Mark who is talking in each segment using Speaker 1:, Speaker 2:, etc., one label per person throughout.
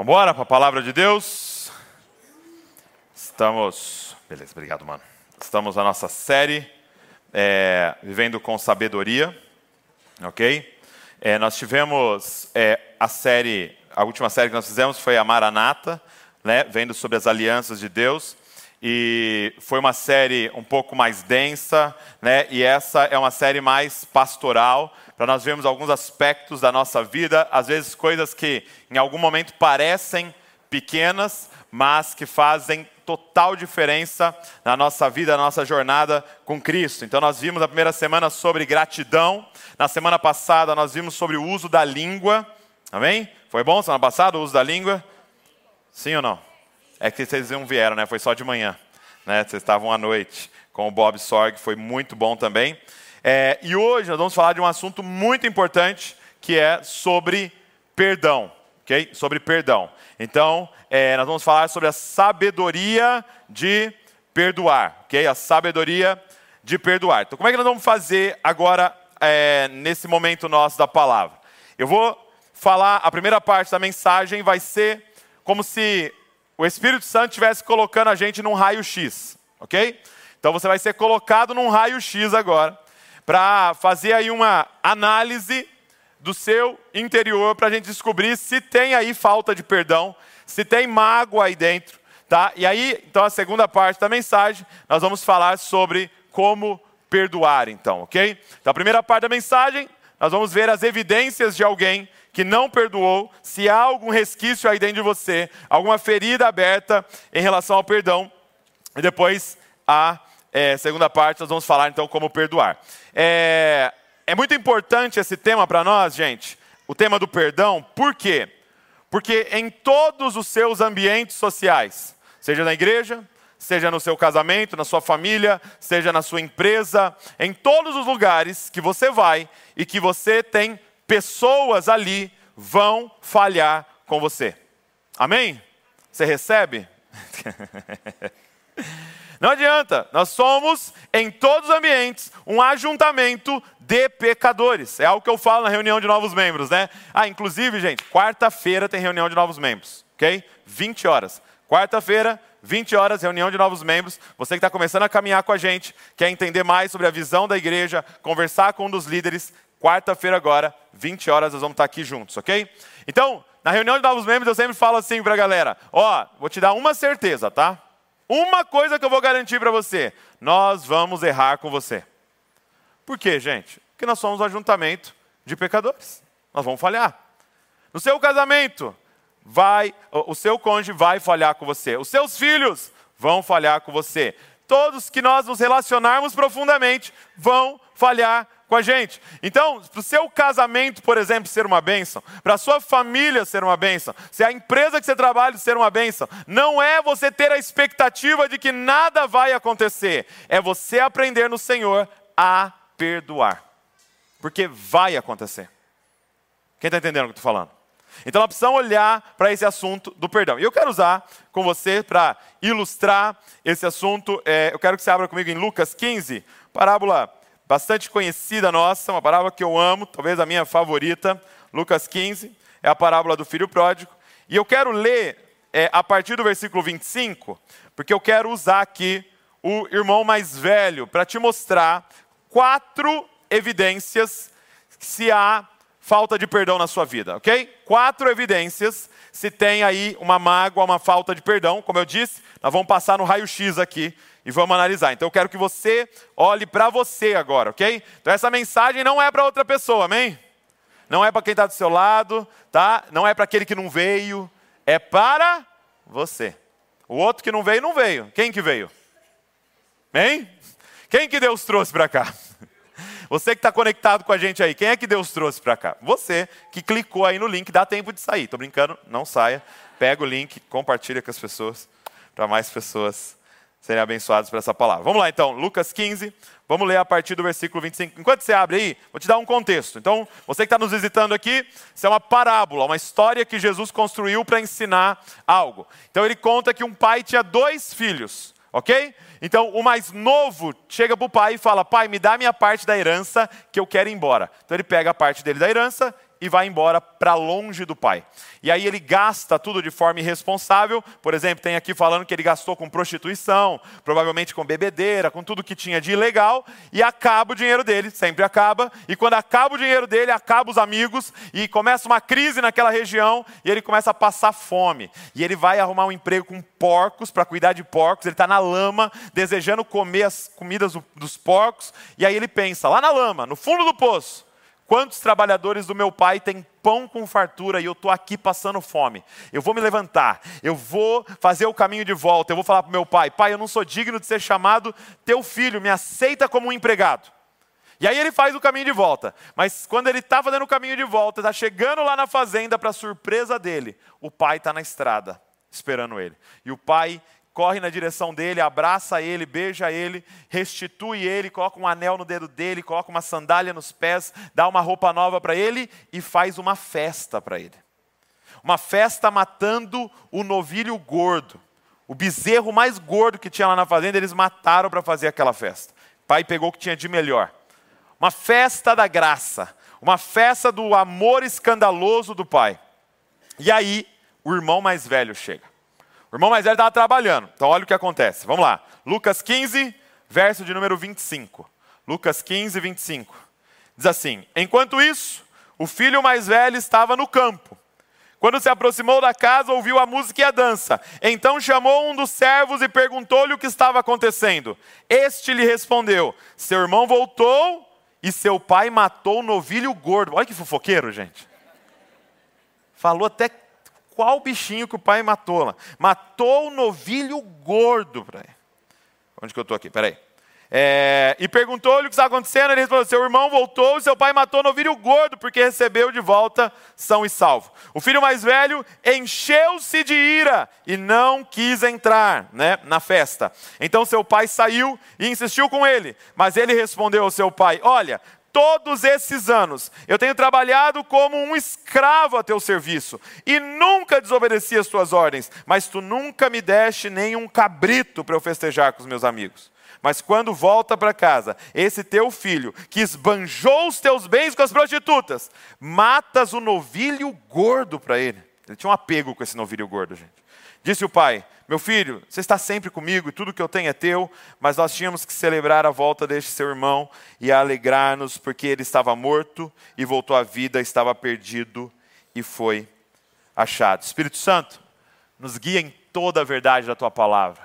Speaker 1: Vamos embora para a palavra de Deus. Estamos. Beleza, obrigado, mano. Estamos na nossa série é, Vivendo com Sabedoria. Ok? É, nós tivemos é, a série, a última série que nós fizemos foi a Maranata, né, vendo sobre as alianças de Deus. E foi uma série um pouco mais densa, né, e essa é uma série mais pastoral, para nós vermos alguns aspectos da nossa vida, às vezes coisas que em algum momento parecem pequenas, mas que fazem total diferença na nossa vida, na nossa jornada com Cristo. Então nós vimos na primeira semana sobre gratidão, na semana passada nós vimos sobre o uso da língua. Amém? Foi bom semana passada o uso da língua? Sim ou não? É que vocês não vieram, né? Foi só de manhã, né? Vocês estavam à noite com o Bob Sorg, foi muito bom também. É, e hoje nós vamos falar de um assunto muito importante que é sobre perdão, ok? Sobre perdão. Então, é, nós vamos falar sobre a sabedoria de perdoar, ok? A sabedoria de perdoar. Então, como é que nós vamos fazer agora é, nesse momento nosso da palavra? Eu vou falar, a primeira parte da mensagem vai ser como se o Espírito Santo estivesse colocando a gente num raio-x, ok? Então você vai ser colocado num raio-x agora para fazer aí uma análise do seu interior para a gente descobrir se tem aí falta de perdão, se tem mágoa aí dentro, tá? E aí, então a segunda parte da mensagem, nós vamos falar sobre como perdoar, então, ok? Então a primeira parte da mensagem, nós vamos ver as evidências de alguém que não perdoou, se há algum resquício aí dentro de você, alguma ferida aberta em relação ao perdão, e depois a é, segunda parte, nós vamos falar então como perdoar. É, é muito importante esse tema para nós, gente, o tema do perdão, por quê? Porque em todos os seus ambientes sociais, seja na igreja, seja no seu casamento, na sua família, seja na sua empresa, em todos os lugares que você vai e que você tem pessoas ali, vão falhar com você. Amém? Você recebe? Não adianta, nós somos, em todos os ambientes, um ajuntamento de pecadores. É algo que eu falo na reunião de novos membros, né? Ah, inclusive, gente, quarta-feira tem reunião de novos membros, ok? 20 horas. Quarta-feira, 20 horas, reunião de novos membros. Você que está começando a caminhar com a gente, quer entender mais sobre a visão da igreja, conversar com um dos líderes, quarta-feira agora, 20 horas, nós vamos estar aqui juntos, ok? Então, na reunião de novos membros, eu sempre falo assim para a galera: ó, vou te dar uma certeza, tá? Uma coisa que eu vou garantir para você: nós vamos errar com você. Por quê, gente? Porque nós somos um ajuntamento de pecadores. Nós vamos falhar. No seu casamento, vai, o seu cônjuge vai falhar com você. Os seus filhos vão falhar com você. Todos que nós nos relacionarmos profundamente vão falhar com a gente. Então, para o seu casamento, por exemplo, ser uma bênção, para a sua família ser uma bênção, se a empresa que você trabalha ser uma bênção, não é você ter a expectativa de que nada vai acontecer, é você aprender no Senhor a perdoar. Porque vai acontecer. Quem está entendendo o que eu estou falando? Então nós precisamos olhar para esse assunto do perdão. E eu quero usar com você para ilustrar esse assunto. É, eu quero que você abra comigo em Lucas 15, parábola bastante conhecida nossa, uma parábola que eu amo, talvez a minha favorita, Lucas 15, é a parábola do filho pródigo. E eu quero ler é, a partir do versículo 25, porque eu quero usar aqui o irmão mais velho para te mostrar quatro evidências se há falta de perdão na sua vida, ok? Quatro evidências se tem aí uma mágoa, uma falta de perdão. Como eu disse, nós vamos passar no raio-x aqui e vamos analisar. Então eu quero que você olhe para você agora, ok? Então essa mensagem não é para outra pessoa, amém? Não é para quem está do seu lado, tá? Não é para aquele que não veio, é para você. O outro que não veio, não veio. Quem que veio? Amém? Quem que Deus trouxe para cá? Você que está conectado com a gente aí, quem é que Deus trouxe para cá? Você que clicou aí no link, dá tempo de sair. Estou brincando, não saia. Pega o link, compartilha com as pessoas, para mais pessoas serem abençoados por essa palavra. Vamos lá então, Lucas 15, vamos ler a partir do versículo 25. Enquanto você abre aí, vou te dar um contexto. Então, você que está nos visitando aqui, isso é uma parábola, uma história que Jesus construiu para ensinar algo. Então, ele conta que um pai tinha dois filhos, ok? Então, o mais novo chega para o pai e fala: Pai, me dá minha parte da herança que eu quero ir embora. Então, ele pega a parte dele da herança e vai embora para longe do pai. E aí ele gasta tudo de forma irresponsável. Por exemplo, tem aqui falando que ele gastou com prostituição, provavelmente com bebedeira, com tudo que tinha de ilegal, e acaba o dinheiro dele, sempre acaba. E quando acaba o dinheiro dele, acaba os amigos, e começa uma crise naquela região, e ele começa a passar fome. E ele vai arrumar um emprego com porcos, para cuidar de porcos, ele está na lama, desejando comer as comidas dos porcos, e aí ele pensa, lá na lama, no fundo do poço, Quantos trabalhadores do meu pai têm pão com fartura e eu estou aqui passando fome? Eu vou me levantar, eu vou fazer o caminho de volta, eu vou falar para meu pai: Pai, eu não sou digno de ser chamado teu filho, me aceita como um empregado. E aí ele faz o caminho de volta. Mas quando ele está fazendo o caminho de volta, está chegando lá na fazenda, para surpresa dele, o pai está na estrada, esperando ele. E o pai corre na direção dele, abraça ele, beija ele, restitui ele, coloca um anel no dedo dele, coloca uma sandália nos pés, dá uma roupa nova para ele e faz uma festa para ele. Uma festa matando o novilho gordo. O bezerro mais gordo que tinha lá na fazenda, eles mataram para fazer aquela festa. O pai pegou o que tinha de melhor. Uma festa da graça, uma festa do amor escandaloso do pai. E aí, o irmão mais velho chega. O irmão mais velho estava trabalhando. Então olha o que acontece. Vamos lá. Lucas 15, verso de número 25. Lucas 15, 25. Diz assim: Enquanto isso, o filho mais velho estava no campo. Quando se aproximou da casa, ouviu a música e a dança. Então chamou um dos servos e perguntou-lhe o que estava acontecendo. Este lhe respondeu: Seu irmão voltou e seu pai matou o novilho gordo. Olha que fofoqueiro, gente. Falou até qual bichinho que o pai matou lá. Matou o novilho gordo. Onde que eu estou aqui? Peraí. É, e perguntou-lhe o que está acontecendo. Ele falou: Seu irmão voltou e seu pai matou o novilho gordo, porque recebeu de volta são e salvo. O filho mais velho encheu-se de ira e não quis entrar né, na festa. Então seu pai saiu e insistiu com ele. Mas ele respondeu ao seu pai: Olha, todos esses anos eu tenho trabalhado como um escravo a teu serviço e nunca desobedeci as tuas ordens, mas tu nunca me deste nem um cabrito para eu festejar com os meus amigos. Mas quando volta para casa, esse teu filho, que esbanjou os teus bens com as prostitutas, matas o novilho gordo para ele. Ele tinha um apego com esse novilho gordo, gente. Disse o pai: Meu filho, você está sempre comigo e tudo que eu tenho é teu, mas nós tínhamos que celebrar a volta deste seu irmão e alegrar-nos, porque ele estava morto e voltou à vida, estava perdido e foi achado. Espírito Santo, nos guia em toda a verdade da tua palavra.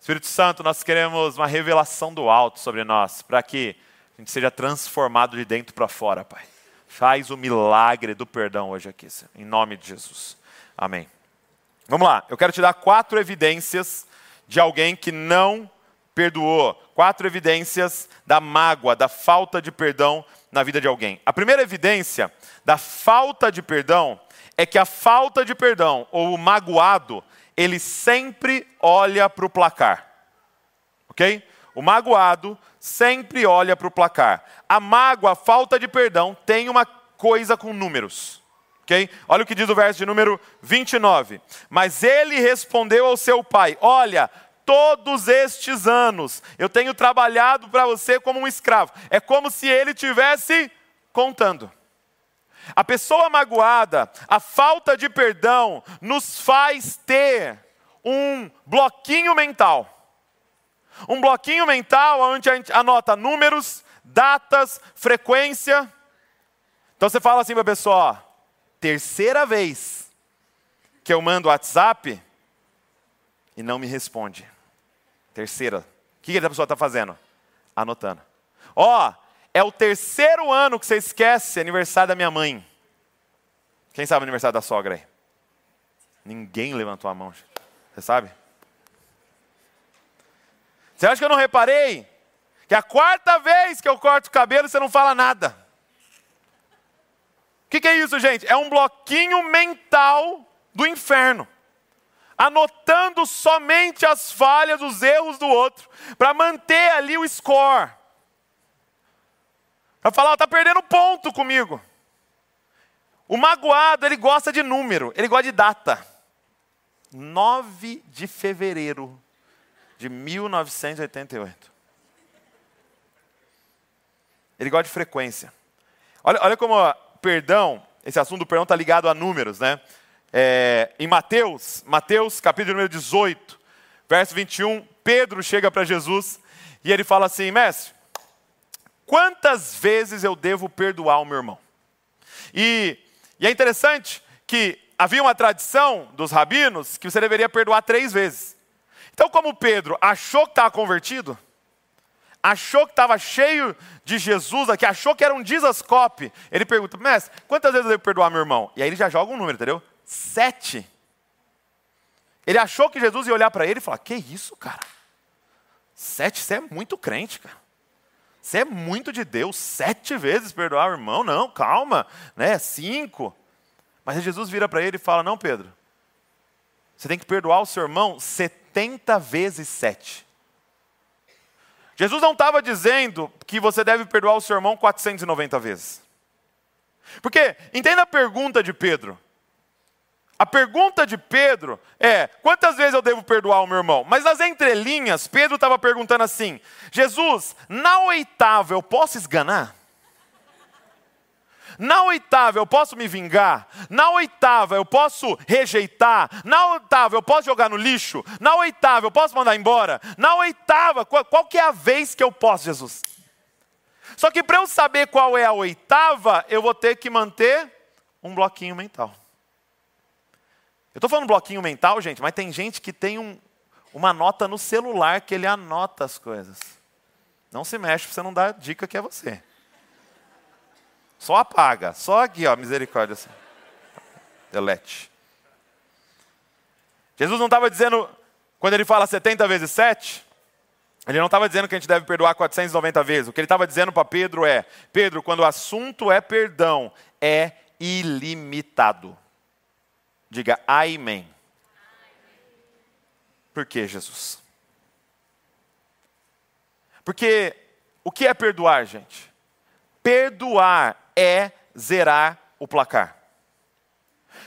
Speaker 1: Espírito Santo, nós queremos uma revelação do alto sobre nós, para que a gente seja transformado de dentro para fora, Pai. Faz o milagre do perdão hoje aqui, em nome de Jesus. Amém. Vamos lá, eu quero te dar quatro evidências de alguém que não perdoou. Quatro evidências da mágoa, da falta de perdão na vida de alguém. A primeira evidência da falta de perdão é que a falta de perdão, ou o magoado, ele sempre olha para o placar. Ok? O magoado sempre olha para o placar. A mágoa, a falta de perdão, tem uma coisa com números. Okay? Olha o que diz o verso de número 29. Mas ele respondeu ao seu pai: Olha, todos estes anos eu tenho trabalhado para você como um escravo. É como se ele tivesse contando. A pessoa magoada, a falta de perdão, nos faz ter um bloquinho mental. Um bloquinho mental onde a gente anota números, datas, frequência. Então você fala assim para a pessoa: terceira vez que eu mando WhatsApp e não me responde. Terceira. O que, que a pessoa está fazendo? Anotando. Ó, oh, é o terceiro ano que você esquece aniversário da minha mãe. Quem sabe aniversário da sogra aí? Ninguém levantou a mão. Você sabe? Você acha que eu não reparei? Que a quarta vez que eu corto o cabelo você não fala nada. O que, que é isso, gente? É um bloquinho mental do inferno anotando somente as falhas, os erros do outro, para manter ali o score. Para falar, está perdendo ponto comigo. O magoado, ele gosta de número, ele gosta de data. 9 de fevereiro de 1988. Ele gosta de frequência. Olha, olha como perdão, esse assunto do perdão está ligado a números, né? É, em Mateus, Mateus capítulo número 18, verso 21, Pedro chega para Jesus e ele fala assim: Mestre, quantas vezes eu devo perdoar o meu irmão? E, e é interessante que havia uma tradição dos rabinos que você deveria perdoar três vezes. Então, como Pedro achou que estava convertido, achou que estava cheio de Jesus aqui, achou que era um Dizascope, ele pergunta, mestre, quantas vezes eu devo perdoar meu irmão? E aí ele já joga um número, entendeu? Sete. Ele achou que Jesus ia olhar para ele e falar, que isso, cara? Sete, você é muito crente, cara. Você é muito de Deus, sete vezes perdoar o irmão? Não, calma, né? Cinco. Mas Jesus vira para ele e fala: Não, Pedro, você tem que perdoar o seu irmão 70 vezes 7. Jesus não estava dizendo que você deve perdoar o seu irmão 490 vezes. Porque, entenda a pergunta de Pedro. A pergunta de Pedro é: quantas vezes eu devo perdoar o meu irmão? Mas nas entrelinhas, Pedro estava perguntando assim: Jesus, na oitava eu posso esganar? Na oitava eu posso me vingar. Na oitava eu posso rejeitar. Na oitava eu posso jogar no lixo. Na oitava eu posso mandar embora. Na oitava, qual, qual que é a vez que eu posso, Jesus? Só que para eu saber qual é a oitava, eu vou ter que manter um bloquinho mental. Eu estou falando bloquinho mental, gente, mas tem gente que tem um, uma nota no celular que ele anota as coisas. Não se mexe para você não dar dica que é você. Só apaga. Só aqui, ó, misericórdia. Assim. Delete. Jesus não estava dizendo, quando ele fala 70 vezes 7, ele não estava dizendo que a gente deve perdoar 490 vezes. O que ele estava dizendo para Pedro é: Pedro, quando o assunto é perdão, é ilimitado. Diga amém. Por que, Jesus? Porque o que é perdoar, gente? Perdoar é zerar o placar.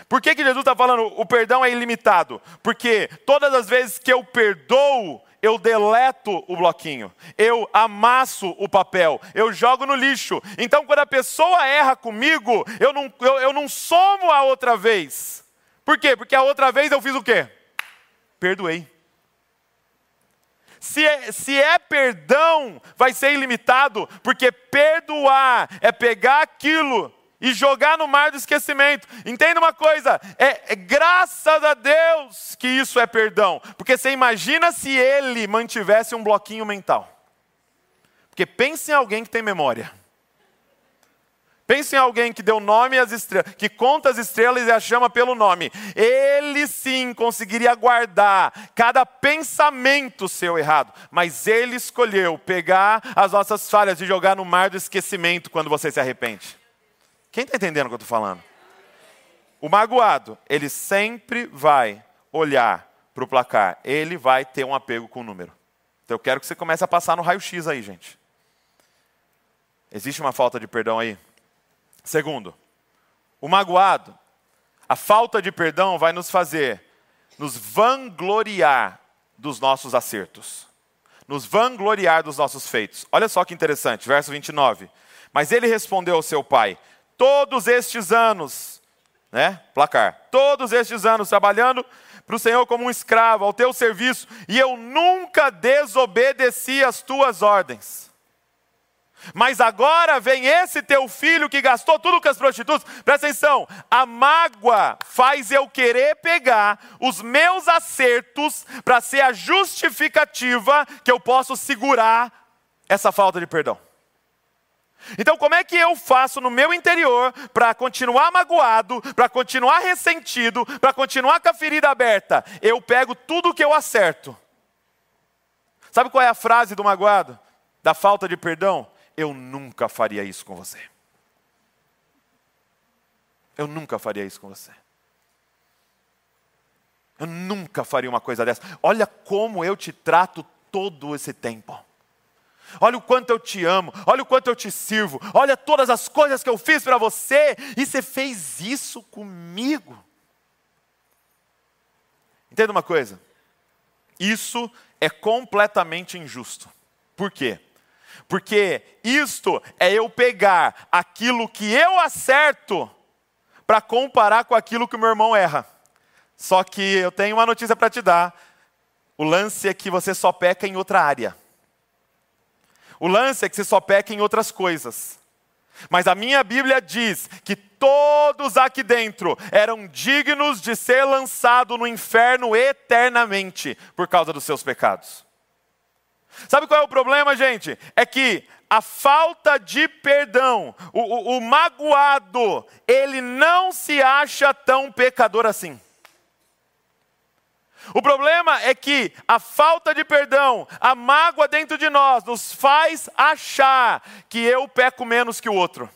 Speaker 1: Por que, que Jesus está falando o perdão é ilimitado? Porque todas as vezes que eu perdoo, eu deleto o bloquinho, eu amasso o papel, eu jogo no lixo. Então, quando a pessoa erra comigo, eu não, eu, eu não somo a outra vez. Por quê? Porque a outra vez eu fiz o quê? Perdoei. Se é, se é perdão, vai ser ilimitado, porque perdoar é pegar aquilo e jogar no mar do esquecimento. Entenda uma coisa, é, é, graças a Deus que isso é perdão, porque você imagina se ele mantivesse um bloquinho mental. Porque pense em alguém que tem memória. Pense em alguém que deu nome às estrelas, que conta as estrelas e as chama pelo nome. Ele sim conseguiria guardar cada pensamento seu errado, mas ele escolheu pegar as nossas falhas e jogar no mar do esquecimento quando você se arrepende. Quem está entendendo o que eu estou falando? O magoado, ele sempre vai olhar para o placar, ele vai ter um apego com o número. Então eu quero que você comece a passar no raio-x aí, gente. Existe uma falta de perdão aí? Segundo, o magoado, a falta de perdão vai nos fazer nos vangloriar dos nossos acertos, nos vangloriar dos nossos feitos. Olha só que interessante, verso 29. Mas ele respondeu ao seu pai: Todos estes anos, né? Placar, todos estes anos trabalhando para o Senhor como um escravo, ao teu serviço, e eu nunca desobedeci as tuas ordens. Mas agora vem esse teu filho que gastou tudo com as prostitutas. Presta atenção, a mágoa faz eu querer pegar os meus acertos para ser a justificativa que eu posso segurar essa falta de perdão. Então, como é que eu faço no meu interior para continuar magoado, para continuar ressentido, para continuar com a ferida aberta? Eu pego tudo que eu acerto. Sabe qual é a frase do magoado? Da falta de perdão? Eu nunca faria isso com você. Eu nunca faria isso com você. Eu nunca faria uma coisa dessa. Olha como eu te trato todo esse tempo. Olha o quanto eu te amo, olha o quanto eu te sirvo, olha todas as coisas que eu fiz para você, e você fez isso comigo. Entenda uma coisa: isso é completamente injusto. Por quê? Porque isto é eu pegar aquilo que eu acerto para comparar com aquilo que o meu irmão erra. Só que eu tenho uma notícia para te dar. O lance é que você só peca em outra área. O lance é que você só peca em outras coisas. Mas a minha Bíblia diz que todos aqui dentro eram dignos de ser lançados no inferno eternamente por causa dos seus pecados. Sabe qual é o problema, gente? É que a falta de perdão, o, o, o magoado, ele não se acha tão pecador assim. O problema é que a falta de perdão, a mágoa dentro de nós, nos faz achar que eu peco menos que o outro.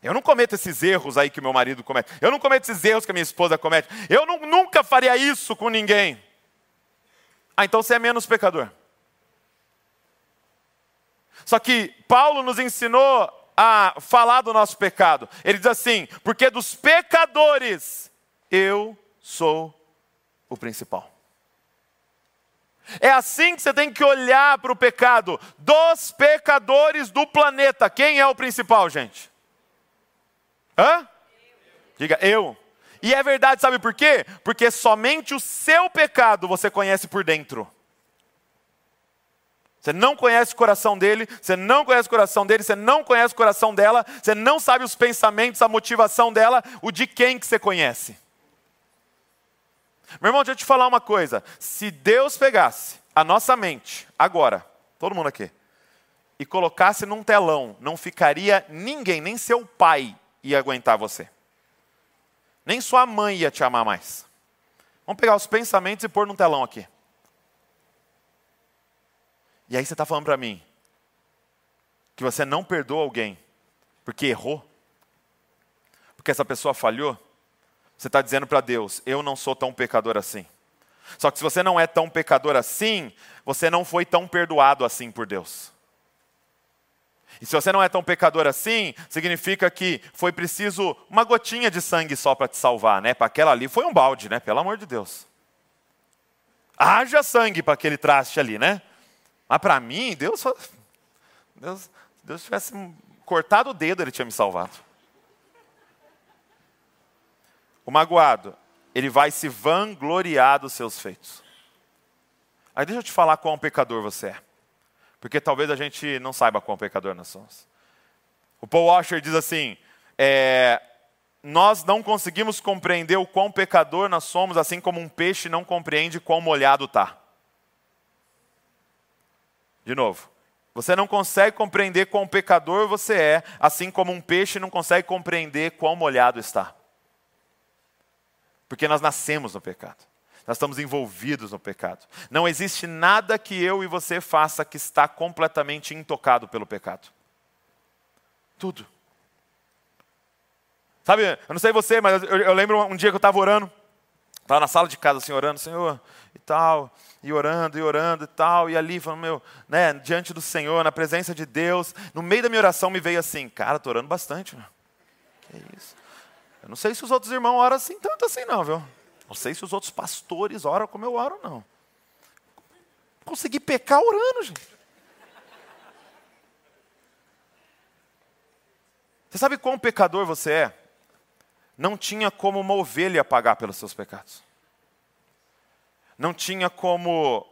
Speaker 1: Eu não cometo esses erros aí que meu marido comete. Eu não cometo esses erros que a minha esposa comete. Eu não, nunca faria isso com ninguém. Ah, então você é menos pecador. Só que Paulo nos ensinou a falar do nosso pecado. Ele diz assim: porque dos pecadores eu sou o principal. É assim que você tem que olhar para o pecado. Dos pecadores do planeta, quem é o principal, gente? Hã? Diga, eu. E é verdade, sabe por quê? Porque somente o seu pecado você conhece por dentro. Você não conhece o coração dele, você não conhece o coração dele, você não conhece o coração dela, você não sabe os pensamentos, a motivação dela, o de quem que você conhece. Meu irmão, deixa eu te falar uma coisa. Se Deus pegasse a nossa mente, agora, todo mundo aqui, e colocasse num telão, não ficaria ninguém, nem seu pai ia aguentar você. Nem sua mãe ia te amar mais. Vamos pegar os pensamentos e pôr num telão aqui. E aí você está falando para mim que você não perdoa alguém porque errou? Porque essa pessoa falhou? Você está dizendo para Deus: eu não sou tão pecador assim. Só que se você não é tão pecador assim, você não foi tão perdoado assim por Deus. E se você não é tão pecador assim, significa que foi preciso uma gotinha de sangue só para te salvar, né? Para aquela ali foi um balde, né? Pelo amor de Deus. Haja sangue para aquele traste ali, né? Mas para mim, Deus, Deus, Deus tivesse cortado o dedo, ele tinha me salvado. O magoado, ele vai se vangloriar dos seus feitos. Aí deixa eu te falar qual um pecador você é. Porque talvez a gente não saiba qual pecador nós somos. O Paul Washer diz assim: é, nós não conseguimos compreender o quão pecador nós somos, assim como um peixe não compreende quão molhado está. De novo, você não consegue compreender quão pecador você é, assim como um peixe não consegue compreender quão molhado está. Porque nós nascemos no pecado. Nós estamos envolvidos no pecado. Não existe nada que eu e você faça que está completamente intocado pelo pecado. Tudo. Sabe, eu não sei você, mas eu, eu lembro um dia que eu estava orando, estava na sala de casa assim, orando, Senhor, e tal, e orando, e orando, e tal, e ali, falando, meu, né, diante do Senhor, na presença de Deus, no meio da minha oração me veio assim, cara, estou orando bastante, né? que isso. Eu não sei se os outros irmãos oram assim tanto assim, não, viu? Não sei se os outros pastores oram como eu oro, não. Consegui pecar orando, gente. Você sabe quão pecador você é? Não tinha como uma ovelha pagar pelos seus pecados. Não tinha como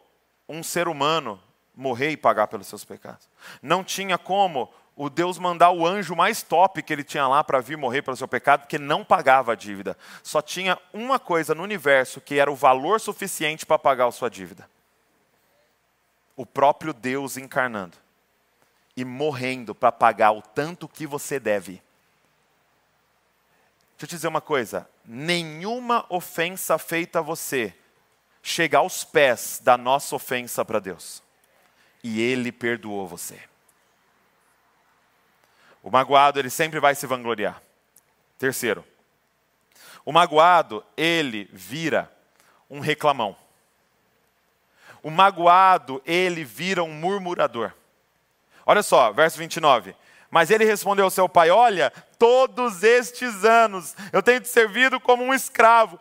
Speaker 1: um ser humano morrer e pagar pelos seus pecados. Não tinha como o Deus mandar o anjo mais top que ele tinha lá para vir morrer pelo seu pecado, porque não pagava a dívida. Só tinha uma coisa no universo que era o valor suficiente para pagar a sua dívida: o próprio Deus encarnando e morrendo para pagar o tanto que você deve. Deixa eu te dizer uma coisa: nenhuma ofensa feita a você chega aos pés da nossa ofensa para Deus. E Ele perdoou você. O magoado, ele sempre vai se vangloriar. Terceiro, o magoado, ele vira um reclamão. O magoado, ele vira um murmurador. Olha só, verso 29. Mas ele respondeu ao seu pai: Olha, todos estes anos eu tenho te servido como um escravo,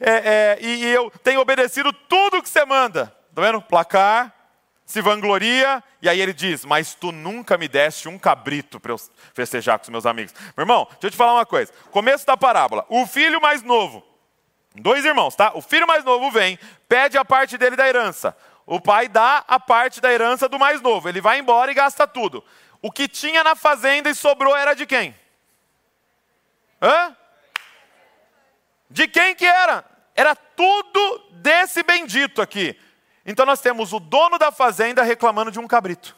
Speaker 1: é, é, e eu tenho obedecido tudo o que você manda. Está vendo? Placar, se vangloria, e aí ele diz: Mas tu nunca me deste um cabrito para eu festejar com os meus amigos. Meu irmão, deixa eu te falar uma coisa. Começo da parábola: o filho mais novo, dois irmãos, tá? O filho mais novo vem, pede a parte dele da herança. O pai dá a parte da herança do mais novo. Ele vai embora e gasta tudo. O que tinha na fazenda e sobrou era de quem? Hã? De quem que era? Era tudo desse bendito aqui. Então nós temos o dono da fazenda reclamando de um cabrito.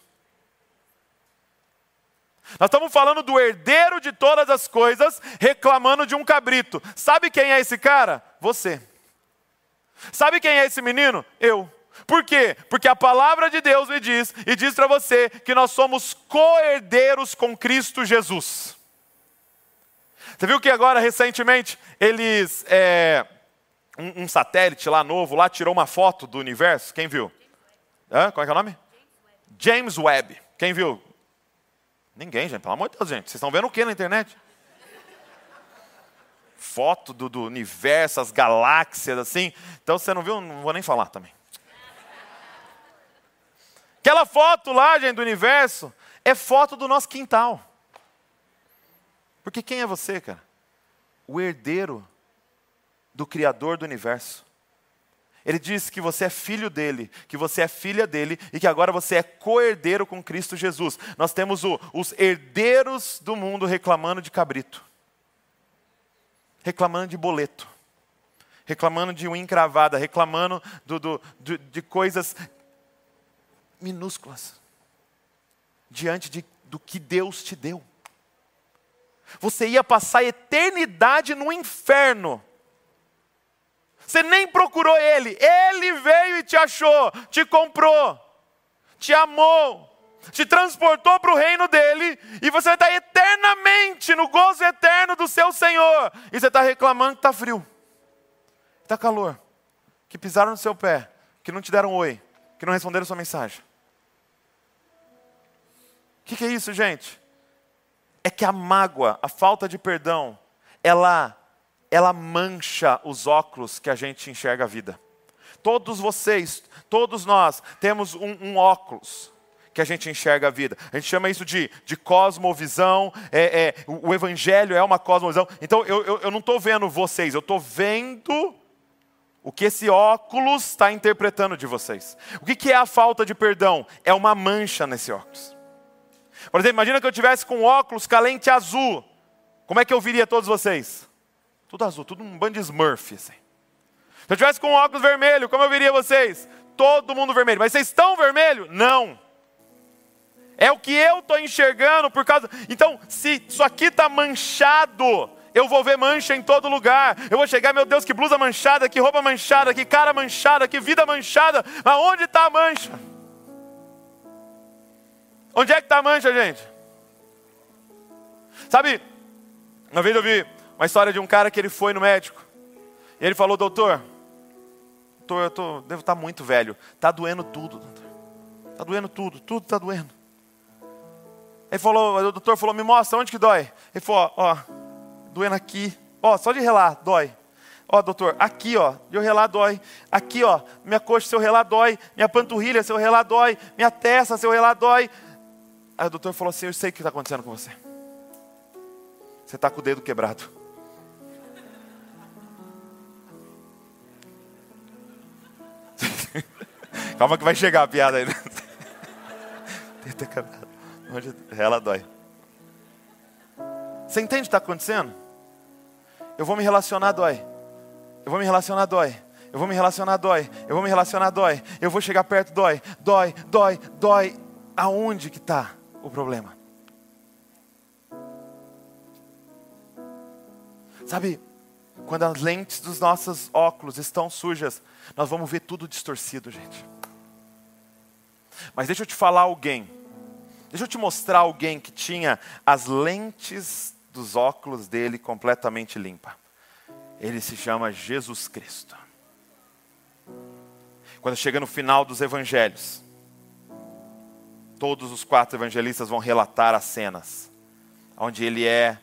Speaker 1: Nós estamos falando do herdeiro de todas as coisas reclamando de um cabrito. Sabe quem é esse cara? Você. Sabe quem é esse menino? Eu. Por quê? Porque a palavra de Deus me diz e diz para você que nós somos co-herdeiros com Cristo Jesus. Você viu que agora, recentemente, eles. É, um, um, satélite lá novo, lá tirou uma foto do universo. Quem viu? Hã? Qual é, é o nome? James Webb. Quem viu? Ninguém, gente. Pelo amor de Deus, gente. Vocês estão vendo o que na internet? Foto do, do universo, as galáxias, assim. Então, você não viu? Não vou nem falar também. Aquela foto lá, gente, do universo, é foto do nosso quintal. Porque quem é você, cara? O herdeiro do Criador do universo. Ele diz que você é filho dele, que você é filha dele e que agora você é co-herdeiro com Cristo Jesus. Nós temos o, os herdeiros do mundo reclamando de cabrito, reclamando de boleto, reclamando de unha encravada, reclamando do, do, do, de coisas minúsculas diante de, do que Deus te deu. Você ia passar eternidade no inferno. Você nem procurou Ele, Ele veio e te achou, te comprou, te amou, te transportou para o reino dele, e você está eternamente no gozo eterno do seu Senhor, e você está reclamando que está frio, está calor, que pisaram no seu pé, que não te deram oi, que não responderam sua mensagem. O que, que é isso, gente? É que a mágoa, a falta de perdão, ela, ela mancha os óculos que a gente enxerga a vida. Todos vocês, todos nós, temos um, um óculos que a gente enxerga a vida. A gente chama isso de, de cosmovisão, é, é, o evangelho é uma cosmovisão. Então eu, eu, eu não estou vendo vocês, eu estou vendo o que esse óculos está interpretando de vocês. O que, que é a falta de perdão? É uma mancha nesse óculos. Por exemplo, imagina que eu tivesse com óculos calente azul. Como é que eu viria todos vocês? Tudo azul, tudo um bando de Smurf. Assim. Se eu tivesse com óculos vermelho, como eu viria vocês? Todo mundo vermelho. Mas vocês estão vermelho? Não. É o que eu estou enxergando por causa. Então, se isso aqui está manchado, eu vou ver mancha em todo lugar. Eu vou chegar, meu Deus, que blusa manchada, que roupa manchada, que cara manchada, que vida manchada. Mas onde está a mancha? Onde é que está a mancha, gente? Sabe, uma vez eu vi uma história de um cara que ele foi no médico. E ele falou, doutor, doutor eu tô, devo estar tá muito velho. Está doendo tudo, doutor. Está doendo tudo, tudo está doendo. Ele falou, o doutor falou, me mostra onde que dói. Ele falou, ó, doendo aqui. Ó, só de relar, dói. Ó, doutor, aqui, ó, eu relar dói. Aqui, ó, minha coxa, seu relar dói. Minha panturrilha, seu relar dói. Minha testa, seu relar dói. Aí o doutor falou assim: Eu sei o que está acontecendo com você. Você está com o dedo quebrado. Calma que vai chegar a piada quebrado. Onde ela dói. Você entende o que está acontecendo? Eu vou me relacionar, dói. Eu vou me relacionar, dói. Eu vou me relacionar, dói. Eu vou me relacionar, dói. Eu vou chegar perto, dói. Dói, dói, dói. Aonde que está? o problema. Sabe, quando as lentes dos nossos óculos estão sujas, nós vamos ver tudo distorcido, gente. Mas deixa eu te falar alguém. Deixa eu te mostrar alguém que tinha as lentes dos óculos dele completamente limpa. Ele se chama Jesus Cristo. Quando chega no final dos evangelhos, todos os quatro evangelistas vão relatar as cenas onde ele é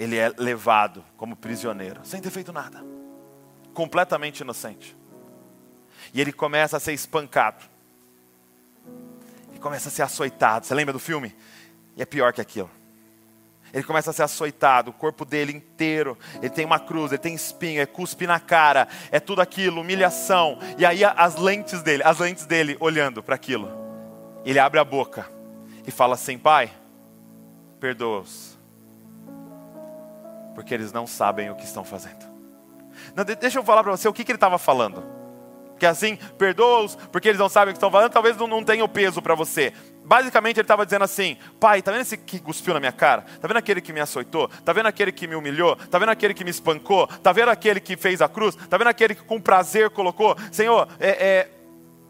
Speaker 1: ele é levado como prisioneiro, sem ter feito nada. Completamente inocente. E ele começa a ser espancado. e começa a ser açoitado. Você lembra do filme? E é pior que aquilo. Ele começa a ser açoitado, o corpo dele inteiro. Ele tem uma cruz, ele tem espinho, é cuspe na cara, é tudo aquilo, humilhação. E aí as lentes dele, as lentes dele olhando para aquilo. Ele abre a boca e fala assim: Pai, perdoa-os, porque eles não sabem o que estão fazendo. Não, deixa eu falar para você o que, que ele estava falando. Que assim, perdoa-os, porque eles não sabem o que estão falando, talvez não, não tenha o peso para você. Basicamente ele estava dizendo assim: Pai, tá vendo esse que cuspiu na minha cara? Tá vendo aquele que me açoitou? Tá vendo aquele que me humilhou? Tá vendo aquele que me espancou? Tá vendo aquele que fez a cruz? Tá vendo aquele que com prazer colocou? Senhor, é, é,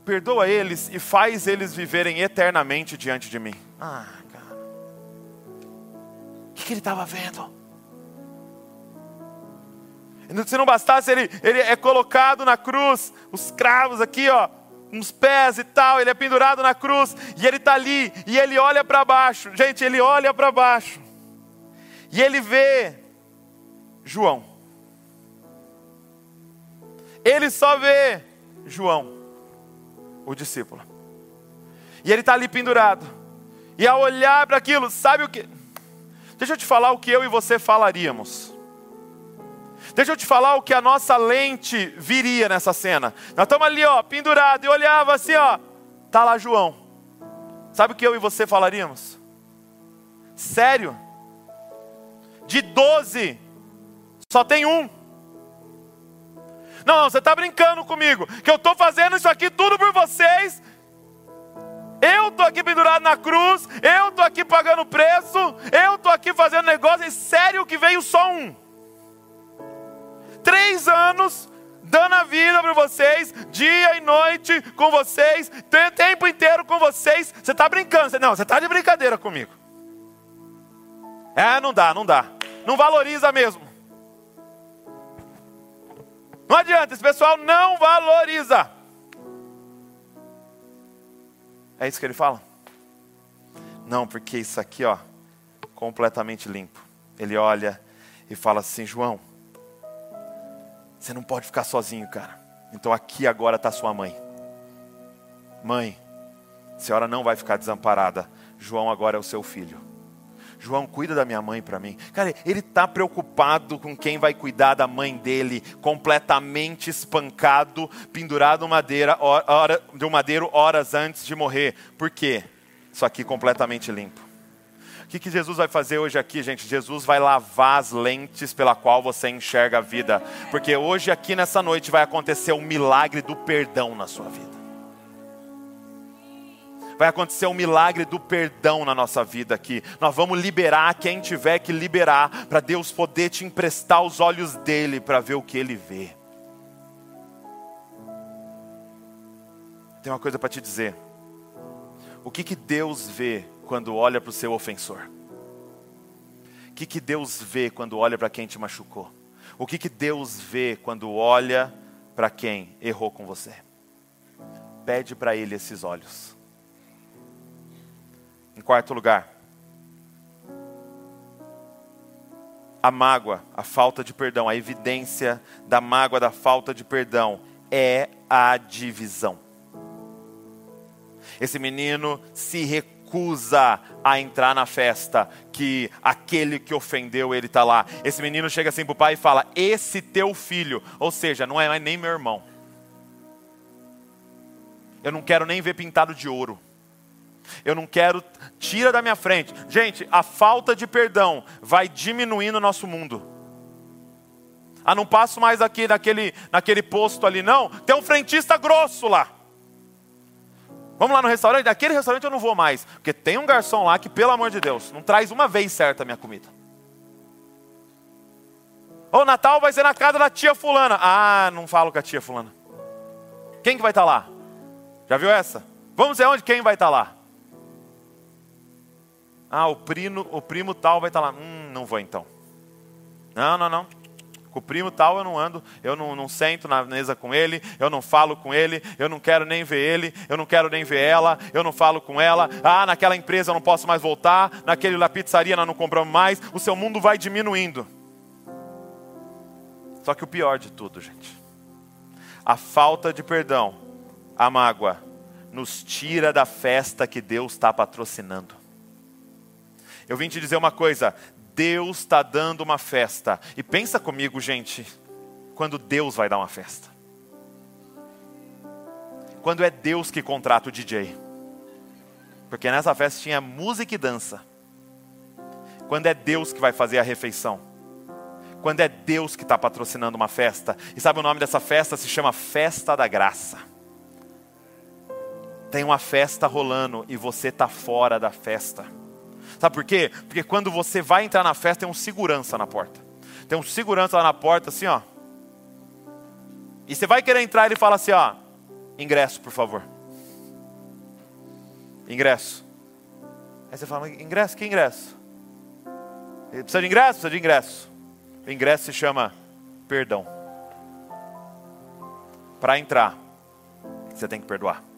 Speaker 1: perdoa eles e faz eles viverem eternamente diante de mim. Ah, cara. O que, que ele estava vendo? Se não bastasse, ele, ele é colocado na cruz, os cravos aqui, ó, nos pés e tal, ele é pendurado na cruz, e ele está ali, e ele olha para baixo. Gente, ele olha para baixo, e ele vê João. Ele só vê João, o discípulo. E ele está ali pendurado. E ao olhar para aquilo, sabe o que? Deixa eu te falar o que eu e você falaríamos. Deixa eu te falar o que a nossa lente viria nessa cena. Nós estamos ali, ó, pendurado, e olhava assim, ó, tá lá João. Sabe o que eu e você falaríamos? Sério? De doze, só tem um. Não, não você está brincando comigo, que eu estou fazendo isso aqui tudo por vocês. Eu estou aqui pendurado na cruz, eu estou aqui pagando preço, eu estou aqui fazendo negócio, e sério que veio só um três anos dando a vida para vocês, dia e noite com vocês, o tempo inteiro com vocês. Você está brincando? Não, você está de brincadeira comigo. É, não dá, não dá. Não valoriza mesmo. Não adianta, esse pessoal não valoriza. É isso que ele fala? Não, porque isso aqui, ó, completamente limpo. Ele olha e fala assim: João, você não pode ficar sozinho, cara. Então aqui agora está sua mãe. Mãe, a senhora não vai ficar desamparada. João agora é o seu filho. João, cuida da minha mãe para mim. Cara, ele está preocupado com quem vai cuidar da mãe dele, completamente espancado, pendurado madeira, hora, de um madeiro horas antes de morrer. Por quê? Isso aqui completamente limpo que, que Jesus vai fazer hoje aqui, gente? Jesus vai lavar as lentes pela qual você enxerga a vida. Porque hoje, aqui nessa noite, vai acontecer o milagre do perdão na sua vida. Vai acontecer o milagre do perdão na nossa vida aqui. Nós vamos liberar quem tiver que liberar, para Deus poder te emprestar os olhos dele para ver o que ele vê. Tem uma coisa para te dizer. O que, que Deus vê quando olha para o seu ofensor? O que, que Deus vê quando olha para quem te machucou? O que, que Deus vê quando olha para quem errou com você? Pede para Ele esses olhos. Em quarto lugar, a mágoa, a falta de perdão, a evidência da mágoa, da falta de perdão é a divisão. Esse menino se recusa recusa a entrar na festa, que aquele que ofendeu ele está lá. Esse menino chega assim para o pai e fala: Esse teu filho, ou seja, não é nem meu irmão. Eu não quero nem ver pintado de ouro. Eu não quero, tira da minha frente. Gente, a falta de perdão vai diminuindo o nosso mundo. Ah, não passo mais aqui naquele, naquele posto ali, não. Tem um frentista grosso lá. Vamos lá no restaurante? Daquele restaurante eu não vou mais. Porque tem um garçom lá que, pelo amor de Deus, não traz uma vez certa a minha comida. O Natal vai ser na casa da tia fulana. Ah, não falo com a tia fulana. Quem que vai estar tá lá? Já viu essa? Vamos ver onde quem vai estar tá lá. Ah, o primo, o primo tal vai estar tá lá. Hum, não vou então. Não, não, não. Com o primo tal eu não ando, eu não, não sento na mesa com ele, eu não falo com ele, eu não quero nem ver ele, eu não quero nem ver ela, eu não falo com ela. Ah, naquela empresa eu não posso mais voltar, naquele pizzaria nós não compramos mais. O seu mundo vai diminuindo. Só que o pior de tudo, gente, a falta de perdão, a mágoa, nos tira da festa que Deus está patrocinando. Eu vim te dizer uma coisa: Deus está dando uma festa. E pensa comigo, gente, quando Deus vai dar uma festa. Quando é Deus que contrata o DJ. Porque nessa festa tinha música e dança. Quando é Deus que vai fazer a refeição. Quando é Deus que está patrocinando uma festa. E sabe o nome dessa festa? Se chama Festa da Graça. Tem uma festa rolando e você está fora da festa. Sabe por quê? Porque quando você vai entrar na festa, tem um segurança na porta. Tem um segurança lá na porta, assim, ó. E você vai querer entrar, ele fala assim, ó. Ingresso, por favor. Ingresso. Aí você fala, ingresso? Que ingresso? Precisa de ingresso? Precisa de ingresso. O ingresso se chama perdão. Para entrar, você tem que perdoar.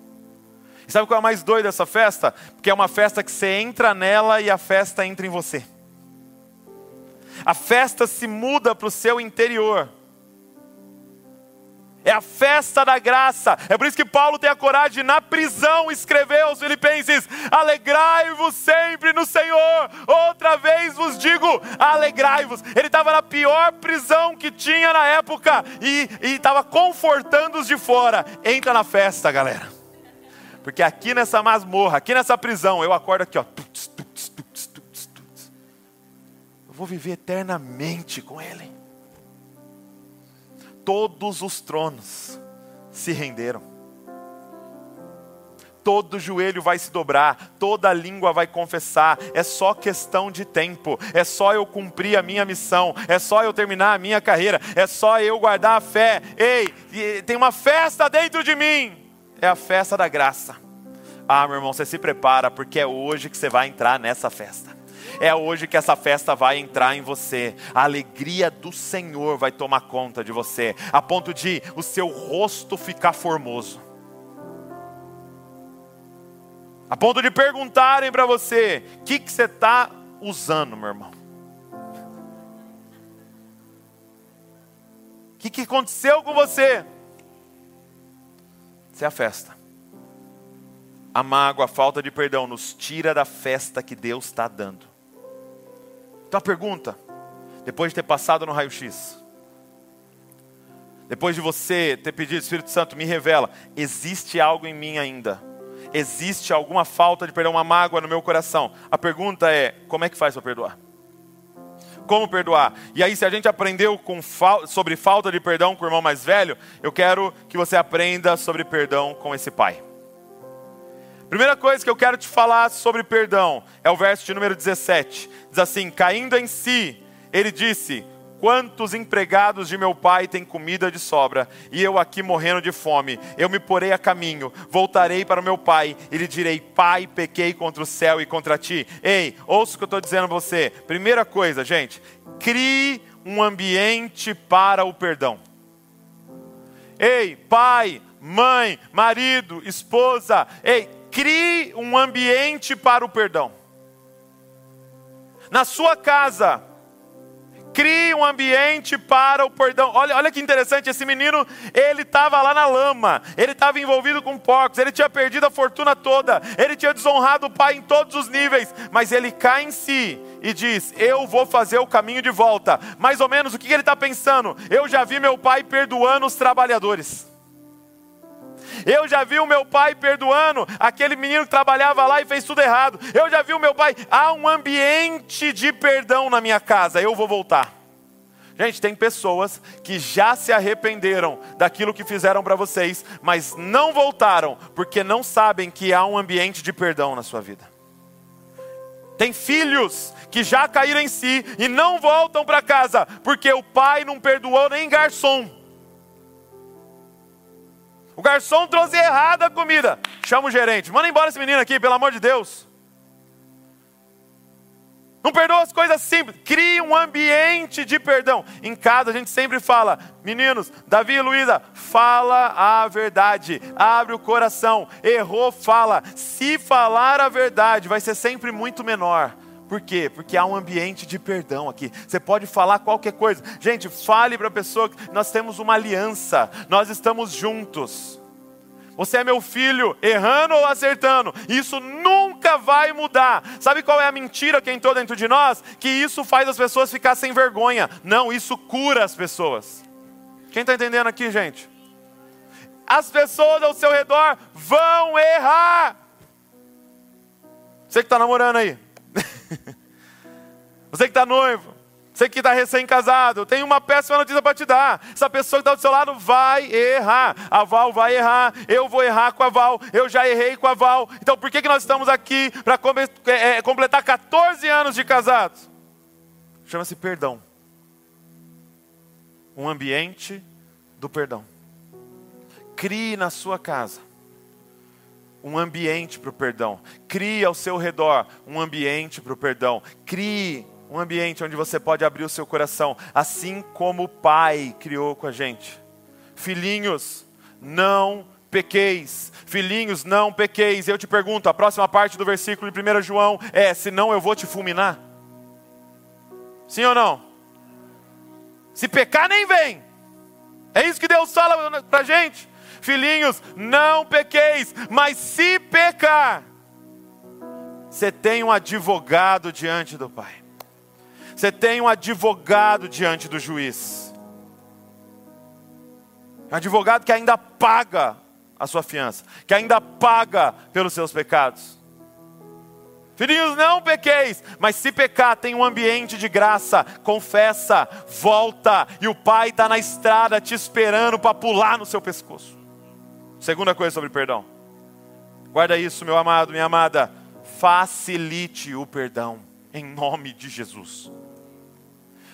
Speaker 1: Sabe qual é o mais doido dessa festa? Porque é uma festa que você entra nela e a festa entra em você. A festa se muda para o seu interior. É a festa da graça. É por isso que Paulo tem a coragem de, na prisão, escrever aos Filipenses: Alegrai-vos sempre no Senhor. Outra vez vos digo: alegrai-vos. Ele estava na pior prisão que tinha na época e estava confortando os de fora. Entra na festa, galera. Porque aqui nessa masmorra, aqui nessa prisão, eu acordo aqui, ó. Eu vou viver eternamente com Ele. Todos os tronos se renderam. Todo joelho vai se dobrar, toda língua vai confessar. É só questão de tempo. É só eu cumprir a minha missão. É só eu terminar a minha carreira. É só eu guardar a fé. Ei, tem uma festa dentro de mim é a festa da graça. Ah, meu irmão, você se prepara, porque é hoje que você vai entrar nessa festa. É hoje que essa festa vai entrar em você. A alegria do Senhor vai tomar conta de você, a ponto de o seu rosto ficar formoso. A ponto de perguntarem para você: o que, que você está usando, meu irmão? O que, que aconteceu com você? É a festa. A mágoa, a falta de perdão nos tira da festa que Deus está dando. Então a pergunta, depois de ter passado no raio-x, depois de você ter pedido, Espírito Santo, me revela, existe algo em mim ainda? Existe alguma falta de perdão, uma mágoa no meu coração? A pergunta é: como é que faz para perdoar? Como perdoar. E aí, se a gente aprendeu fa sobre falta de perdão com o irmão mais velho, eu quero que você aprenda sobre perdão com esse pai. Primeira coisa que eu quero te falar sobre perdão é o verso de número 17. Diz assim: Caindo em si, ele disse: Quantos empregados de meu pai têm comida de sobra, e eu aqui morrendo de fome? Eu me porei a caminho, voltarei para o meu pai, e lhe direi: Pai, pequei contra o céu e contra ti. Ei, ouça o que eu estou dizendo a você. Primeira coisa, gente, crie um ambiente para o perdão. Ei, pai, mãe, marido, esposa, ei, crie um ambiente para o perdão. Na sua casa, Crie um ambiente para o perdão. Olha, olha que interessante, esse menino, ele estava lá na lama, ele estava envolvido com porcos, ele tinha perdido a fortuna toda, ele tinha desonrado o pai em todos os níveis, mas ele cai em si e diz: Eu vou fazer o caminho de volta. Mais ou menos o que ele está pensando? Eu já vi meu pai perdoando os trabalhadores. Eu já vi o meu pai perdoando aquele menino que trabalhava lá e fez tudo errado. Eu já vi o meu pai. Há um ambiente de perdão na minha casa. Eu vou voltar. Gente, tem pessoas que já se arrependeram daquilo que fizeram para vocês, mas não voltaram porque não sabem que há um ambiente de perdão na sua vida. Tem filhos que já caíram em si e não voltam para casa porque o pai não perdoou nem garçom. O garçom trouxe errado a comida. Chama o gerente. Manda embora esse menino aqui, pelo amor de Deus. Não perdoa as coisas simples. Crie um ambiente de perdão. Em casa a gente sempre fala, meninos, Davi e Luísa, fala a verdade. Abre o coração. Errou, fala. Se falar a verdade, vai ser sempre muito menor. Por quê? Porque há um ambiente de perdão aqui. Você pode falar qualquer coisa. Gente, fale para a pessoa que nós temos uma aliança, nós estamos juntos. Você é meu filho, errando ou acertando. Isso nunca vai mudar. Sabe qual é a mentira que entrou dentro de nós? Que isso faz as pessoas ficar sem vergonha. Não, isso cura as pessoas. Quem está entendendo aqui, gente? As pessoas ao seu redor vão errar. Você que está namorando aí. Você que está noivo. Você que está recém-casado, tem uma péssima notícia para te dar. Essa pessoa que está do seu lado vai errar. A Val vai errar, eu vou errar com a Val, eu já errei com a Val. Então por que, que nós estamos aqui para é, é, completar 14 anos de casados? Chama-se perdão. Um ambiente do perdão. Crie na sua casa um ambiente para o perdão. Crie ao seu redor um ambiente para o perdão. Crie um ambiente onde você pode abrir o seu coração, assim como o Pai criou com a gente. Filhinhos, não pequeis. Filhinhos, não pequeis. Eu te pergunto, a próxima parte do versículo de 1 João é: senão eu vou te fulminar? Sim ou não? Se pecar, nem vem. É isso que Deus fala para a gente. Filhinhos, não pequeis, mas se pecar, você tem um advogado diante do Pai. Você tem um advogado diante do juiz. Um advogado que ainda paga a sua fiança, que ainda paga pelos seus pecados. Filhinhos, não pequeis, mas se pecar, tem um ambiente de graça, confessa, volta, e o Pai está na estrada te esperando para pular no seu pescoço. Segunda coisa sobre perdão, guarda isso, meu amado, minha amada, facilite o perdão, em nome de Jesus.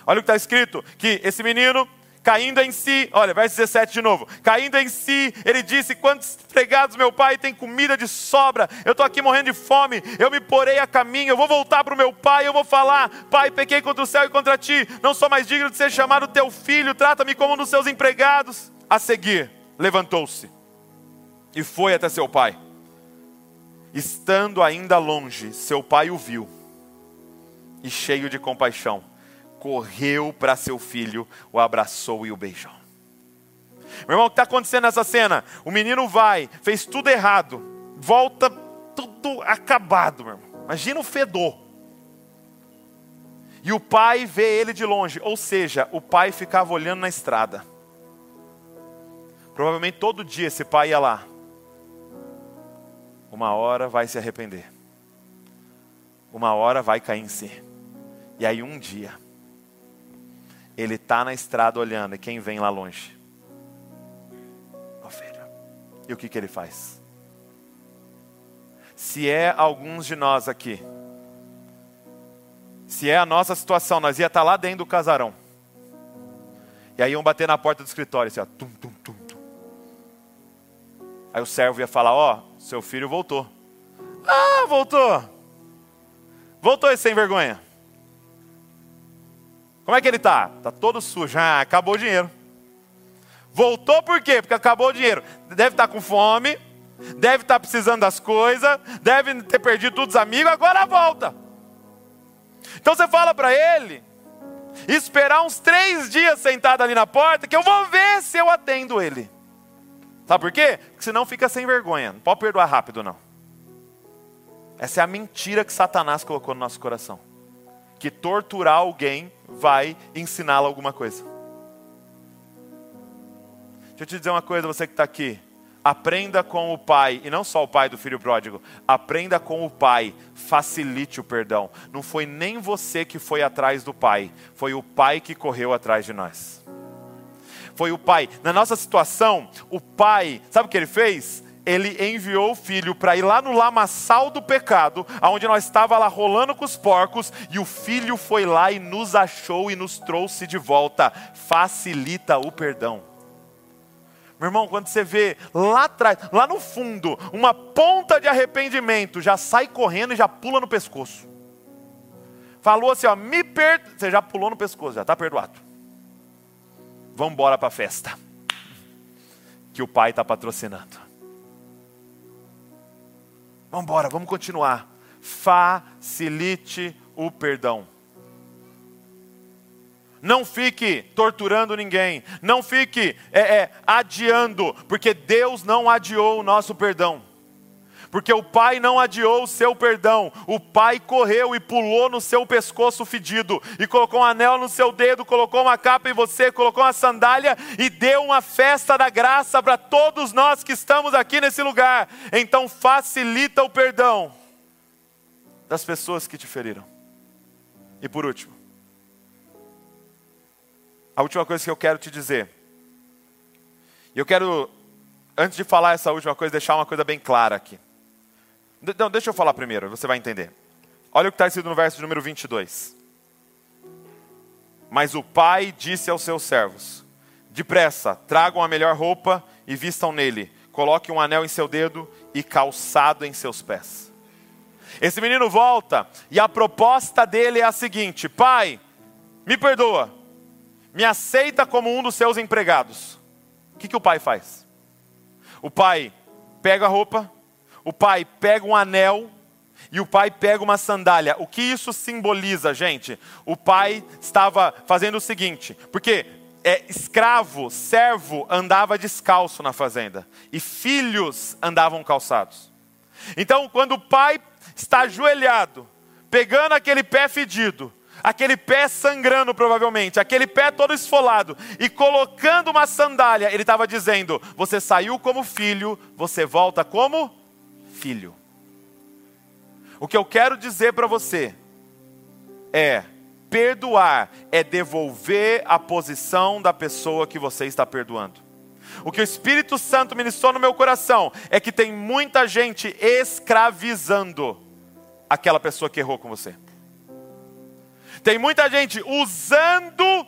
Speaker 1: Olha o que está escrito: que esse menino, caindo em si, olha, verso 17 de novo, caindo em si, ele disse: Quantos pregados meu pai tem comida de sobra? Eu estou aqui morrendo de fome, eu me porei a caminho, eu vou voltar para o meu pai, eu vou falar: Pai, pequei contra o céu e contra ti, não sou mais digno de ser chamado teu filho, trata-me como um dos seus empregados. A seguir, levantou-se e foi até seu pai. Estando ainda longe, seu pai o viu e, cheio de compaixão, correu para seu filho, o abraçou e o beijou. Meu irmão, o que está acontecendo nessa cena? O menino vai, fez tudo errado, volta tudo acabado, meu irmão. Imagina o fedor. E o pai vê ele de longe, ou seja, o pai ficava olhando na estrada. Provavelmente todo dia esse pai ia lá. Uma hora vai se arrepender. Uma hora vai cair em si. E aí um dia ele está na estrada olhando, e quem vem lá longe? Ovelha. E o que, que ele faz? Se é alguns de nós aqui, se é a nossa situação, nós ia estar tá lá dentro do casarão. E aí iam bater na porta do escritório, assim, ó, tum, tum, tum, tum. Aí o servo ia falar, ó, oh, seu filho voltou. Ah, voltou. Voltou esse sem vergonha. Como é que ele está? Está todo sujo. Ah, acabou o dinheiro. Voltou por quê? Porque acabou o dinheiro. Deve estar tá com fome, deve estar tá precisando das coisas, deve ter perdido todos os amigos, agora volta. Então você fala para ele, esperar uns três dias sentado ali na porta, que eu vou ver se eu atendo ele. Sabe por quê? Porque senão fica sem vergonha. Não pode perdoar rápido, não. Essa é a mentira que Satanás colocou no nosso coração que torturar alguém vai ensiná-lo alguma coisa. Deixa eu te dizer uma coisa, você que está aqui. Aprenda com o pai, e não só o pai do filho pródigo, aprenda com o pai, facilite o perdão. Não foi nem você que foi atrás do pai, foi o pai que correu atrás de nós. Foi o pai. Na nossa situação, o pai, sabe o que ele fez? Ele enviou o filho para ir lá no lamaçal do pecado, aonde nós estava lá rolando com os porcos, e o filho foi lá e nos achou e nos trouxe de volta. Facilita o perdão. Meu irmão, quando você vê lá atrás, lá no fundo, uma ponta de arrependimento, já sai correndo e já pula no pescoço. Falou assim, ó, me perdoa. Você já pulou no pescoço, já está perdoado. Vamos embora para a festa. Que o pai está patrocinando. Vamos embora, vamos continuar. Facilite o perdão. Não fique torturando ninguém. Não fique é, é, adiando, porque Deus não adiou o nosso perdão. Porque o pai não adiou o seu perdão, o pai correu e pulou no seu pescoço fedido, e colocou um anel no seu dedo, colocou uma capa em você, colocou uma sandália e deu uma festa da graça para todos nós que estamos aqui nesse lugar. Então facilita o perdão das pessoas que te feriram. E por último, a última coisa que eu quero te dizer. E eu quero, antes de falar essa última coisa, deixar uma coisa bem clara aqui. Não, deixa eu falar primeiro, você vai entender. Olha o que está escrito no verso número 22. Mas o pai disse aos seus servos: Depressa, tragam a melhor roupa e vistam nele. Coloque um anel em seu dedo e calçado em seus pés. Esse menino volta e a proposta dele é a seguinte: Pai, me perdoa, me aceita como um dos seus empregados. O que, que o pai faz? O pai pega a roupa, o pai pega um anel e o pai pega uma sandália. O que isso simboliza, gente? O pai estava fazendo o seguinte, porque é, escravo, servo andava descalço na fazenda e filhos andavam calçados. Então, quando o pai está ajoelhado, pegando aquele pé fedido, aquele pé sangrando provavelmente, aquele pé todo esfolado, e colocando uma sandália, ele estava dizendo: Você saiu como filho, você volta como filho. O que eu quero dizer para você é: perdoar é devolver a posição da pessoa que você está perdoando. O que o Espírito Santo ministrou no meu coração é que tem muita gente escravizando aquela pessoa que errou com você. Tem muita gente usando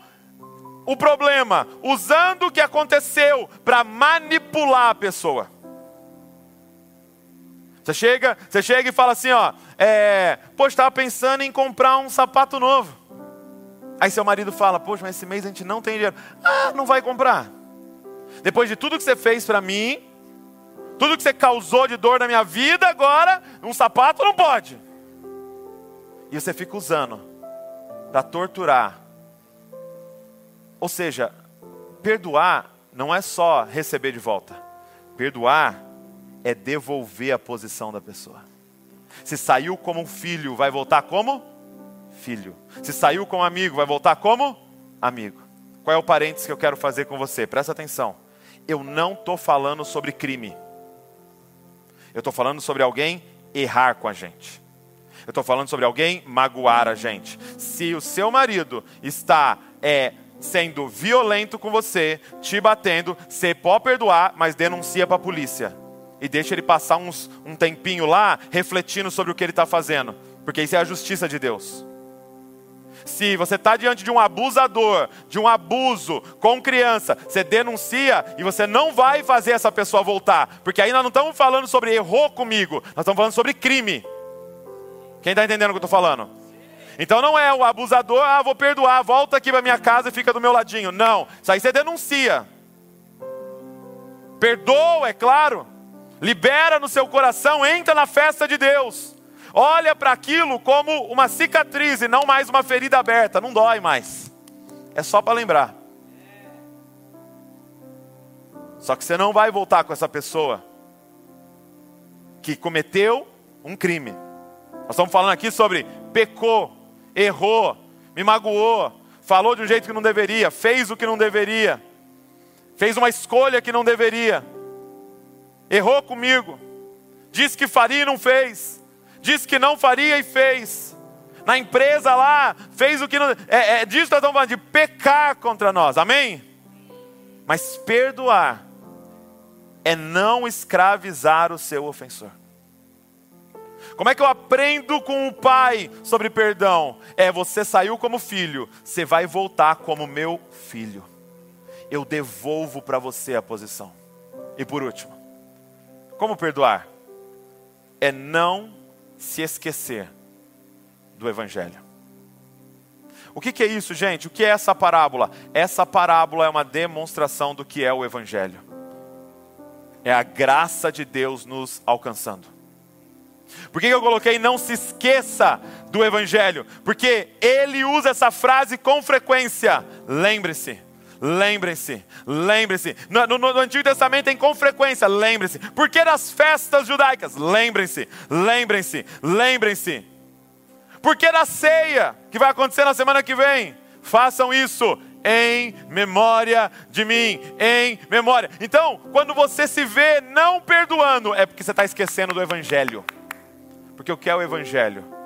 Speaker 1: o problema, usando o que aconteceu para manipular a pessoa. Você chega, você chega e fala assim, ó, é, poxa, estava pensando em comprar um sapato novo. Aí seu marido fala, poxa, mas esse mês a gente não tem dinheiro. Ah, não vai comprar. Depois de tudo que você fez para mim, tudo que você causou de dor na minha vida, agora um sapato não pode. E você fica usando para torturar. Ou seja, perdoar não é só receber de volta. Perdoar é devolver a posição da pessoa. Se saiu como um filho, vai voltar como filho. Se saiu como amigo, vai voltar como amigo. Qual é o parênteses que eu quero fazer com você? Presta atenção. Eu não estou falando sobre crime. Eu estou falando sobre alguém errar com a gente. Eu estou falando sobre alguém magoar a gente. Se o seu marido está é, sendo violento com você, te batendo, você pode perdoar, mas denuncia para a polícia e deixa ele passar uns, um tempinho lá refletindo sobre o que ele está fazendo, porque isso é a justiça de Deus. Se você está diante de um abusador, de um abuso com criança, você denuncia e você não vai fazer essa pessoa voltar, porque aí nós não estamos falando sobre errou comigo, nós estamos falando sobre crime. Quem está entendendo o que eu estou falando? Então não é o abusador, ah, vou perdoar, volta aqui para minha casa e fica do meu ladinho. Não, isso aí você denuncia. Perdoa, é claro, libera no seu coração, entra na festa de Deus. Olha para aquilo como uma cicatriz e não mais uma ferida aberta, não dói mais. É só para lembrar. Só que você não vai voltar com essa pessoa que cometeu um crime. Nós estamos falando aqui sobre pecou, errou, me magoou, falou de um jeito que não deveria, fez o que não deveria, fez uma escolha que não deveria errou comigo, disse que faria e não fez, disse que não faria e fez. Na empresa lá, fez o que não. É, é disso que nós estamos falando, de pecar contra nós, amém? Mas perdoar é não escravizar o seu ofensor. Como é que eu aprendo com o pai sobre perdão? É você saiu como filho, você vai voltar como meu filho. Eu devolvo para você a posição. E por último, como perdoar? É não se esquecer do Evangelho. O que, que, é isso, gente? O que é essa parábola? Essa parábola é uma demonstração do que é o Evangelho. É a graça de Deus nos alcançando. Por que, que eu coloquei não se esqueça do Evangelho, porque ele usa essa frase com frequência. Lembre-se, lembre-se, lembre-se. No, no, no, Antigo Testamento tem com frequência, lembre-se. Por que das festas judaicas? Lembrem-se, lembrem-se, lembrem-se. Por que da ceia, que vai acontecer na semana que vem? Façam isso em memória de mim, em memória. Então, quando você se vê não perdoando, é porque você está esquecendo do Evangelho. Porque o que é o Evangelho?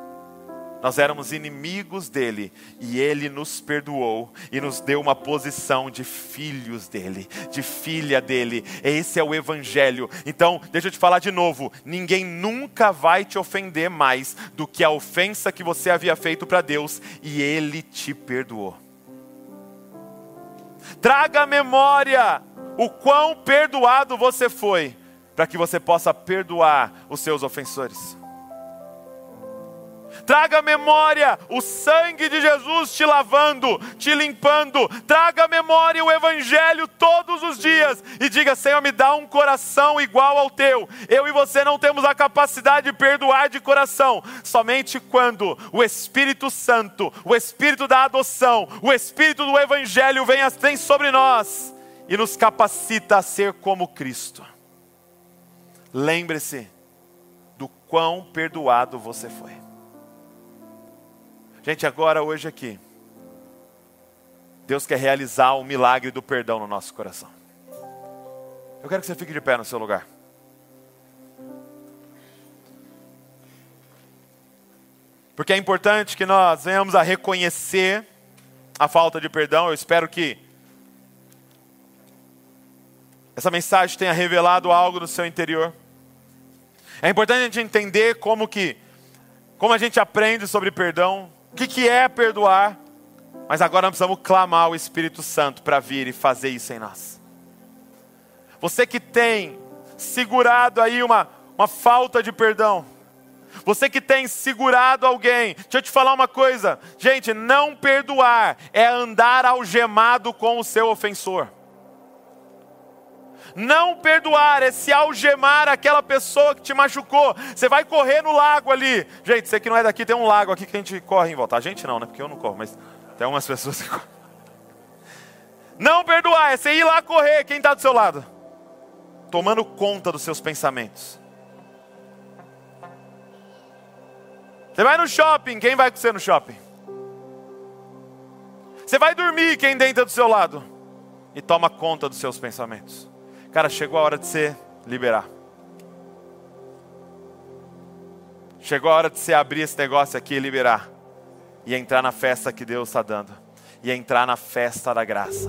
Speaker 1: Nós éramos inimigos dele e ele nos perdoou e nos deu uma posição de filhos dele, de filha dele. Esse é o evangelho. Então, deixa eu te falar de novo: ninguém nunca vai te ofender mais do que a ofensa que você havia feito para Deus e ele te perdoou. Traga à memória o quão perdoado você foi, para que você possa perdoar os seus ofensores. Traga à memória o sangue de Jesus te lavando, te limpando. Traga à memória o Evangelho todos os dias e diga: Senhor, me dá um coração igual ao teu. Eu e você não temos a capacidade de perdoar de coração, somente quando o Espírito Santo, o Espírito da adoção, o Espírito do Evangelho vem, vem sobre nós e nos capacita a ser como Cristo. Lembre-se do quão perdoado você foi. Gente, agora, hoje aqui, Deus quer realizar o milagre do perdão no nosso coração. Eu quero que você fique de pé no seu lugar. Porque é importante que nós venhamos a reconhecer a falta de perdão. Eu espero que essa mensagem tenha revelado algo no seu interior. É importante a gente entender como que, como a gente aprende sobre perdão, o que, que é perdoar? Mas agora nós precisamos clamar o Espírito Santo para vir e fazer isso em nós. Você que tem segurado aí uma, uma falta de perdão, você que tem segurado alguém, deixa eu te falar uma coisa, gente, não perdoar é andar algemado com o seu ofensor. Não perdoar é se algemar aquela pessoa que te machucou. Você vai correr no lago ali. Gente, você que não é daqui, tem um lago aqui que a gente corre em volta. A gente não, né? Porque eu não corro, mas tem algumas pessoas que correm. Não perdoar é você ir lá correr. Quem está do seu lado? Tomando conta dos seus pensamentos. Você vai no shopping, quem vai com você no shopping? Você vai dormir, quem deita do seu lado? E toma conta dos seus pensamentos. Cara, chegou a hora de você liberar. Chegou a hora de você abrir esse negócio aqui e liberar. E entrar na festa que Deus está dando. E entrar na festa da graça.